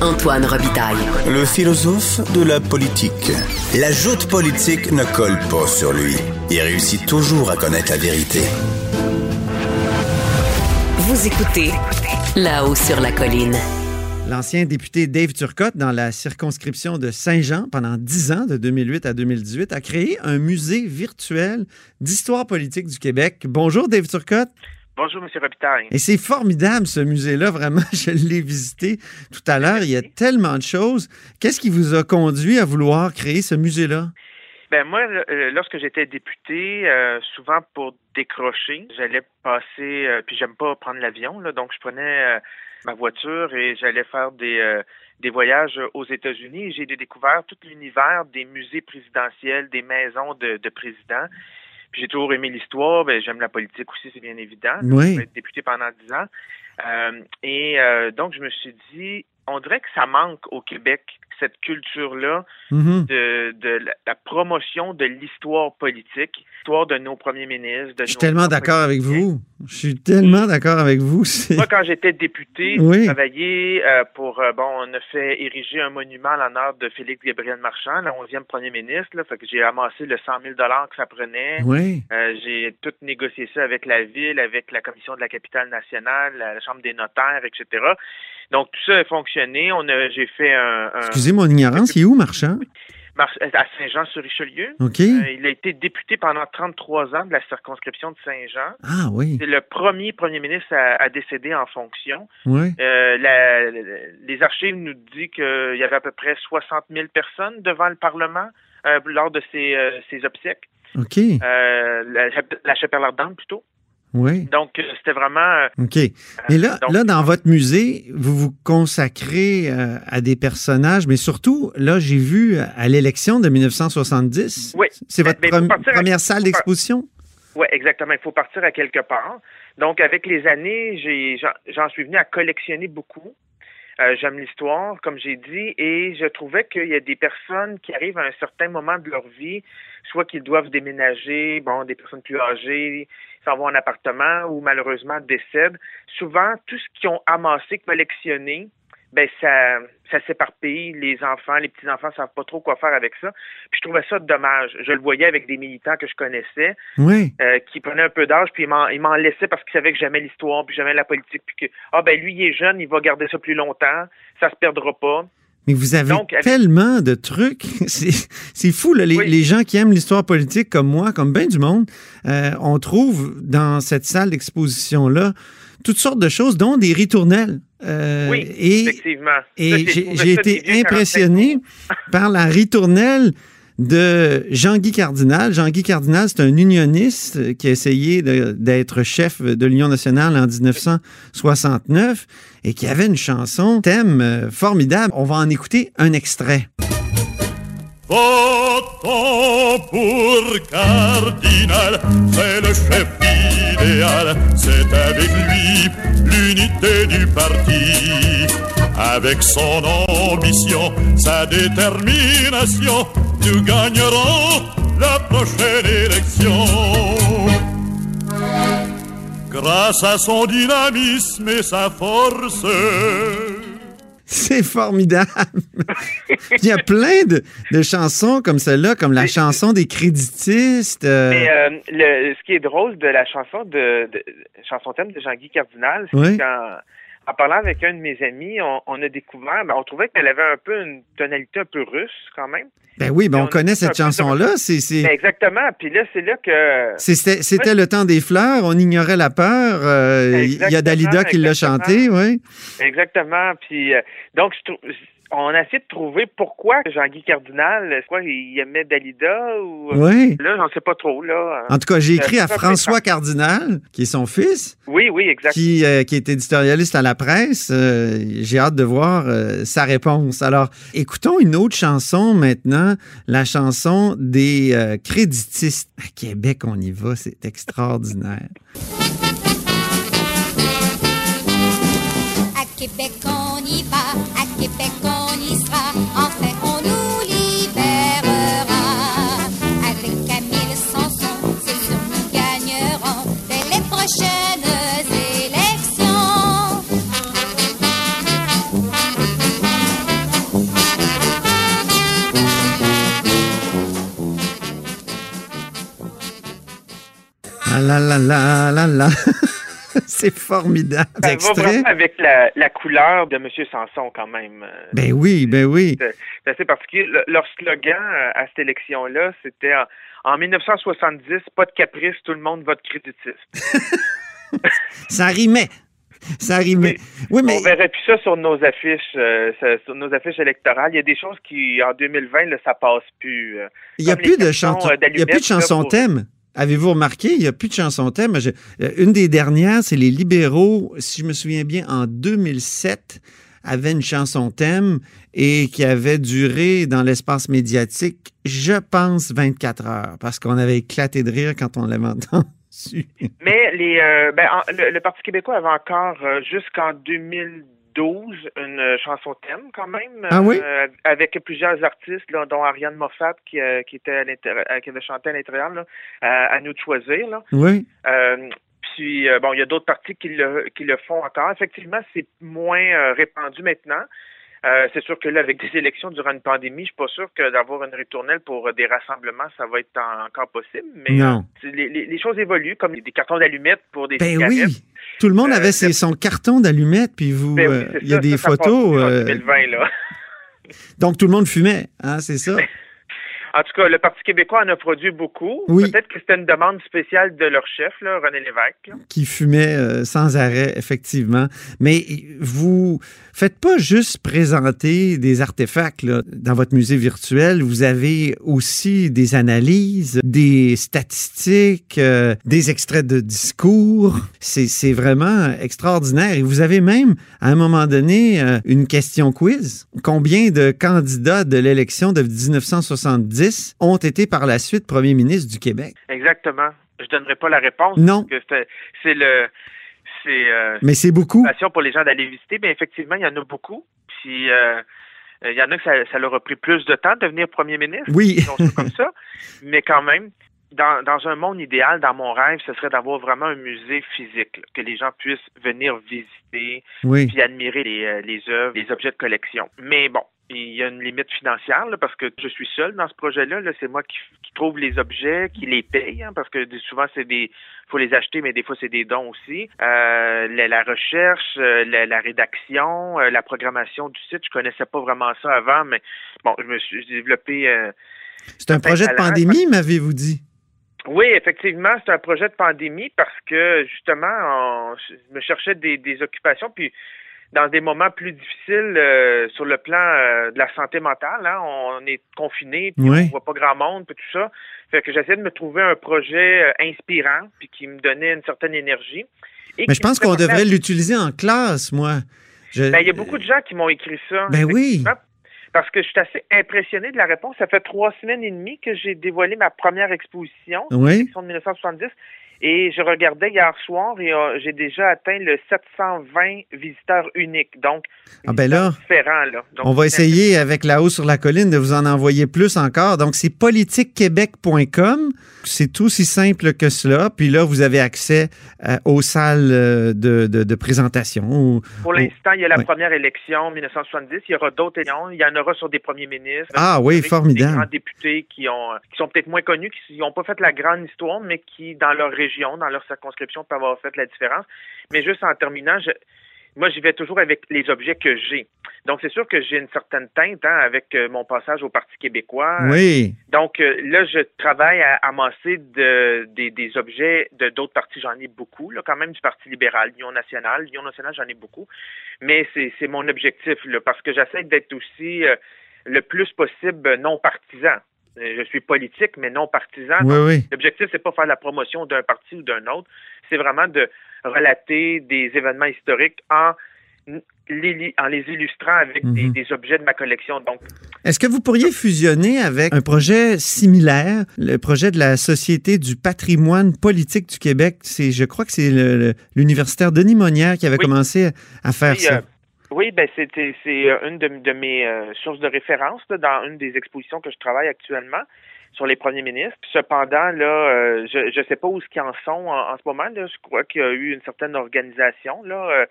Antoine Robitaille. Le philosophe de la politique. La joute politique ne colle pas sur lui. Il réussit toujours à connaître la vérité. Vous écoutez là-haut sur la colline. L'ancien député Dave Turcotte, dans la circonscription de Saint-Jean pendant 10 ans, de 2008 à 2018, a créé un musée virtuel d'histoire politique du Québec. Bonjour Dave Turcotte. Bonjour, M. Robitaille. Et c'est formidable, ce musée-là. Vraiment, je l'ai visité tout à l'heure. Il y a tellement de choses. Qu'est-ce qui vous a conduit à vouloir créer ce musée-là? Ben moi, euh, lorsque j'étais député, euh, souvent pour décrocher, j'allais passer, euh, puis j'aime pas prendre l'avion, donc je prenais ma voiture et j'allais faire des des voyages aux États-Unis. J'ai découvert tout l'univers des musées présidentiels, des maisons de, de présidents. Puis j'ai toujours aimé l'histoire. Ben, j'aime la politique aussi, c'est bien évident. Oui. J'ai été député pendant dix ans. Euh, et euh, donc, je me suis dit, on dirait que ça manque au Québec cette culture-là Mhm. de, de la, la promotion de l'histoire politique, l'histoire de nos premiers ministres. De Je suis tellement d'accord avec vous. Je suis tellement d'accord avec vous. Moi, quand j'étais député, Oui. j'ai travaillé euh, pour, euh, bon, on a fait ériger un monument en l'honneur de Félix Gabriel Marchand, le 11e premier ministre, là, fait que j'ai amassé le 100 000 que ça prenait. Oui. Euh, j'ai tout négocié ça avec la ville, avec la commission de la capitale nationale, la, la chambre des notaires, etc. Donc tout ça a fonctionné. On a, j'ai fait un, un Excusez mon ignorance, il est où, Marchand? Mar- à Saint-Jean-sur-Richelieu. Euh, il a été député pendant 33 ans de la circonscription de Saint-Jean. Ah oui. C'est le premier premier ministre à, à décéder en fonction. Oui. Euh, la- les archives nous disent qu'il y avait à peu près 60 000 personnes devant le Parlement euh, lors de ces, euh, ces obsèques. OK. Euh, la, la chapelle ardente plutôt. Oui. Donc, euh, c'était vraiment... euh, OK. Mais là, donc- là, dans votre musée, vous vous consacrez euh, à des personnages, mais surtout, là, j'ai vu à l'élection de 1970. Oui. C'est votre Mais- mais à- première salle d'exposition? Oui, exactement. Il faut partir à quelque part. Donc, avec les années, j'en, j'en suis venu à collectionner beaucoup. Euh, j'aime l'histoire, comme j'ai dit, et je trouvais qu'il y a des personnes qui arrivent à un certain moment de leur vie, soit qu'ils doivent déménager, bon, des personnes plus âgées, s'en vont en appartement ou malheureusement décèdent. Souvent, tout ce qu'ils ont amassé, collectionné, ben ça, ça s'éparpille. Les enfants, les petits enfants savent pas trop quoi faire avec ça. Puis je trouvais ça dommage. Je le voyais avec des militants que je connaissais Oui. euh, qui prenait un peu d'âge, puis il m'en, laissait parce qu'il savait que j'aimais l'histoire, puis j'aimais la politique, puis que, ah ben lui, il est jeune, il va garder ça plus longtemps, ça se perdra pas. Mais vous avez Donc, tellement de trucs. C'est fou, là. Les, Oui. les gens qui aiment l'histoire politique comme moi, comme bien du monde, euh, on trouve dans cette salle d'exposition-là toutes sortes de choses, dont des ritournelles. Euh, Oui, et Effectivement. et j'ai été impressionné par la ritournelle de Jean-Guy Cardinal. Jean-Guy Cardinal, c'est un unioniste qui a essayé d'être chef de l'Union nationale en 1969 et qui avait une chanson, thème euh, formidable. On va en écouter un extrait. Pour Cardinal, c'est le chef idéal, c'est avec lui l'unité du parti. Avec son ambition, sa détermination, nous gagnerons la prochaine élection. Grâce à son dynamisme et sa force. C'est formidable. Il y a plein de, de chansons comme celle-là, comme la chanson des créditistes. euh, Mais euh, le, ce qui est drôle de la chanson de, de chanson thème de Jean-Guy Cardinal, c'est Oui. qu'en en parlant avec un de mes amis, on, on a découvert, ben, on trouvait qu'elle avait un peu une tonalité un peu russe quand même. ben oui, ben on connaît cette de- chanson-là. C'est, c'est- Ben, exactement. Puis là, c'est là que C'était c'était le temps des fleurs, on ignorait la peur. euh, Il y a Dalida qui l'a chanté, oui. Exactement. Puis euh, donc, je trou- on a essayé de trouver pourquoi Jean-Guy Cardinal, quoi, il aimait Dalida ou Oui. là, j'en sais pas trop là. En tout cas, j'ai écrit à François Cardinal, qui est son fils, Oui, oui, exact. qui, euh, qui est éditorialiste à la presse. Euh, j'ai hâte de voir euh, sa réponse. Alors, écoutons une autre chanson maintenant, la chanson des euh, créditistes. À Québec, on y va, c'est extraordinaire. À Québec on y va, à Québec on la la la la la. C'est formidable. Ça va vraiment avec la, la couleur de M. Sanson quand même. Ben oui, ben oui. C'est assez particulier. Le- leur slogan euh, à cette élection-là, c'était en, en 1970, pas de caprice, tout le monde vote créditiste. Ça rimait. Ça rimait. Oui, mais On verrait plus ça sur nos affiches, euh, sur nos affiches électorales. Il y a des choses qui, en 2020, là, ça passe plus. euh. il n'y a plus de chansons, Il a plus de chansons pour- thèmes. Avez-vous remarqué, il n'y a plus de chansons thèmes. Je- euh, une des dernières, c'est les libéraux, si je me souviens bien, en 2007, avaient une chanson thème et qui avait duré dans l'espace médiatique, je pense, 24 heures, parce qu'on avait éclaté de rire quand on l'avait entendu. Mais les, euh, ben, en- le, Parti québécois avait encore euh, jusqu'en 2012 une euh, chanson thème quand même. Ah oui? euh, avec plusieurs artistes, là, dont Ariane Moffat qui, euh, qui était à qui avait chanté à l'intérieur, là, à, à nous de choisir. Là. Oui. Euh, puis bon, il y a d'autres partis qui le, qui le font encore. Effectivement, c'est moins répandu maintenant. Euh, c'est sûr que là, avec des élections durant une pandémie, je suis pas sûr que d'avoir une ritournelle pour euh, des rassemblements, ça va être en- encore possible. Mais Non. euh, les, les- les choses évoluent, comme des cartons d'allumettes pour des Ben cigarettes. oui. Tout le monde Euh, avait ses- son carton d'allumettes, puis vous, Ben oui, il y a ça, des ça, photos. plus en 2020, là. donc tout le monde fumait, hein, c'est ça? En tout cas, le Parti québécois en a produit beaucoup. Oui. Peut-être que c'était une demande spéciale de leur chef, là, René Lévesque. là. qui fumait euh, sans arrêt, effectivement. Mais vous faites pas juste présenter des artefacts là, dans votre musée virtuel. Vous avez aussi des analyses, des statistiques, euh, des extraits de discours. C'est c'est vraiment extraordinaire. Et vous avez même, à un moment donné, euh, une question quiz. Combien de candidats de l'élection de 1970 ont été par la suite premiers ministres du Québec? Exactement. Je donnerai pas la réponse. Non. c'est- le... C'est... euh, Mais c'est beaucoup. passion pour les gens d'aller visiter, mais effectivement, il y en a beaucoup. Puis euh, il y en a que ça, ça leur a pris plus de temps de devenir premier ministre, Oui. comme ça. Mais quand même, dans, dans un monde idéal, dans mon rêve, ce serait d'avoir vraiment un musée physique, là, que les gens puissent venir visiter, Oui. puis admirer les, euh, les œuvres, les objets de collection. Mais bon, il y a une limite financière là, parce que je suis seul dans ce projet-là. -là, c'est moi qui, qui trouve les objets, qui les paye, hein, parce que souvent c'est des, faut les acheter, mais des fois c'est des dons aussi. Euh, la, la recherche, euh, la, la rédaction, euh, la programmation du site, je connaissais pas vraiment ça avant, mais bon, je me suis développé. euh, C'est un projet de pandémie, m'avez-vous dit? oui, effectivement, c'est un projet de pandémie parce que justement, on- je me cherchais des, des occupations, puis dans des moments plus difficiles euh, sur le plan euh, de la santé mentale, hein, on est confiné, puis Oui. on voit pas grand monde, puis tout ça. Fait que j'essayais de me trouver un projet euh, inspirant, puis qui me donnait une certaine énergie. Et Mais je pense qu'on devrait l'utiliser en classe, moi. Je- Ben, il y a beaucoup de gens qui m'ont écrit ça. Ben oui. Parce que je suis assez impressionné de la réponse. Ça fait trois semaines et demie que j'ai dévoilé ma première exposition, Oui. de 1970. Et je regardais hier soir et euh, j'ai déjà atteint le 720 visiteurs uniques. Donc, Ah ben là, différents, là. Donc, On va essayer avec La Haut sur la colline de vous en envoyer plus encore. Donc, c'est politiquequebec.com. C'est aussi simple que cela. Puis là, vous avez accès euh, aux salles euh, de, de- de présentation. ou- Pour ou- l'instant, il y a la première élection 1970. Il y aura d'autres élections. Il y en aura sur des premiers ministres. Ah oui, avec Des formidable. grands députés qui ont qui sont peut-être moins connus, qui n'ont pas fait la grande histoire, mais qui, dans leur région, dans leur circonscription, peuvent avoir fait la différence. Mais juste en terminant, je, moi, j'y vais toujours avec les objets que j'ai. Donc, c'est sûr que j'ai une certaine teinte hein, avec euh, mon passage au Parti québécois. Oui. Donc, euh, là, je travaille à amasser de, des, des objets de d'autres partis. J'en ai beaucoup, là, quand même, du Parti libéral, l'Union nationale. L'Union nationale, j'en ai beaucoup. Mais c'est c'est mon objectif, là, parce que j'essaie d'être aussi euh, le plus possible non partisan. Euh, Je suis politique, mais non partisan. Oui, oui. L'objectif, c'est pas faire la promotion d'un parti ou d'un autre. C'est vraiment de relater des événements historiques en les, en les illustrant avec des, Mhm. des objets de ma collection. Donc, Est-ce que vous pourriez fusionner avec un projet similaire, le projet de la Société du patrimoine politique du Québec? C'est, je crois que c'est l'universitaire Denis Monnière qui avait Oui. commencé à faire Oui, ça. euh, oui, ben c'était c'est euh, une de, de mes euh, sources de référence là, dans une des expositions que je travaille actuellement sur les premiers ministres. Cependant, là, euh, je ne sais pas où ce qu'ils en sont en, en ce moment. Là. Je crois qu'il y a eu une certaine organisation. Là, euh,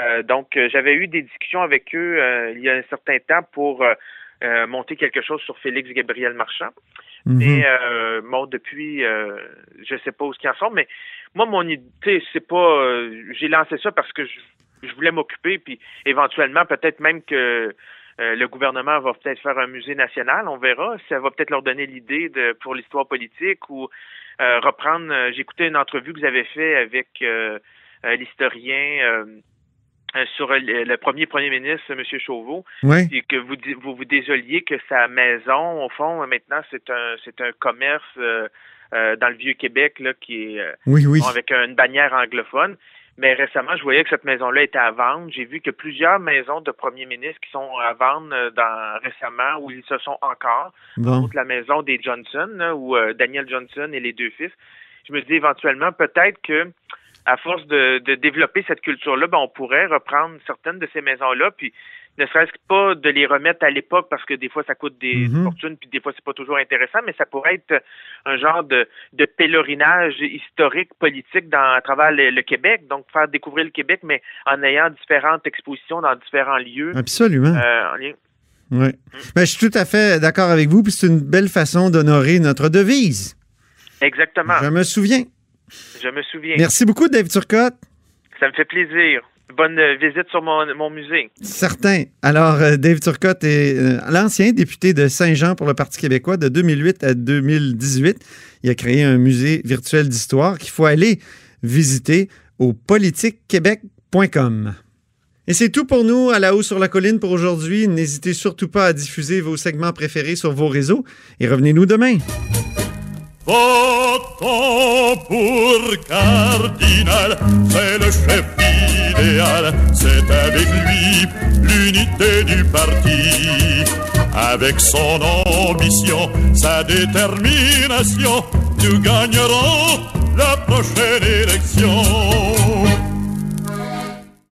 euh, donc, euh, j'avais eu des discussions avec eux euh, il y a un certain temps pour monter quelque chose sur Félix Gabriel Marchand. Mhm. Mais euh, bon, depuis, euh, je sais pas où ils en sont, mais moi, mon idée, c'est pas. euh, J'ai lancé ça parce que je, je voulais m'occuper, puis éventuellement, peut-être même que euh, le gouvernement va peut-être faire un musée national, on verra. Ça va peut-être leur donner l'idée de pour l'histoire politique ou euh, reprendre. euh, écouté une entrevue que vous avez fait avec euh, euh, l'historien. sur le, premier premier ministre, M. Chauveau, Oui. et que vous vous vous désoliez que sa maison, au fond, maintenant, c'est un c'est un commerce euh, euh, dans le vieux Québec là qui est euh, Oui, oui. bon, avec une bannière anglophone. Mais récemment, je voyais que cette maison-là était à vendre. J'ai vu que plusieurs maisons de premiers ministres qui sont à vendre euh, dans récemment où ils se sont encore. Bon. La maison des Johnson, où euh, Daniel Johnson et les deux fils. Je me dis éventuellement peut-être que à force de, de développer cette culture-là, ben, on pourrait reprendre certaines de ces maisons-là, puis ne serait-ce que pas de les remettre à l'époque parce que des fois ça coûte des Mhm. fortunes, puis des fois c'est pas toujours intéressant, mais ça pourrait être un genre de, de pèlerinage historique, politique dans, à travers le, le Québec, donc faire découvrir le Québec, mais en ayant différentes expositions dans différents lieux. Absolument. euh, en lien- Oui. Ben, je suis tout à fait d'accord avec vous, puis c'est une belle façon d'honorer notre devise. Exactement, Je me souviens. je me souviens. Merci beaucoup, Dave Turcotte. Ça me fait plaisir. Bonne euh, visite sur mon, musée. Certain. Alors, euh, Dave Turcotte est euh, l'ancien député de Saint-Jean pour le Parti québécois de 2008 à 2018. Il a créé un musée virtuel d'histoire qu'il faut aller visiter au politiquequebec.com. Et c'est tout pour nous à la haut sur la colline pour aujourd'hui. N'hésitez surtout pas à diffuser vos segments préférés sur vos réseaux et revenez-nous demain. Votons pour Cardinal, c'est le chef idéal, c'est avec lui l'unité du parti. Avec son ambition, sa détermination, nous gagnerons la prochaine élection.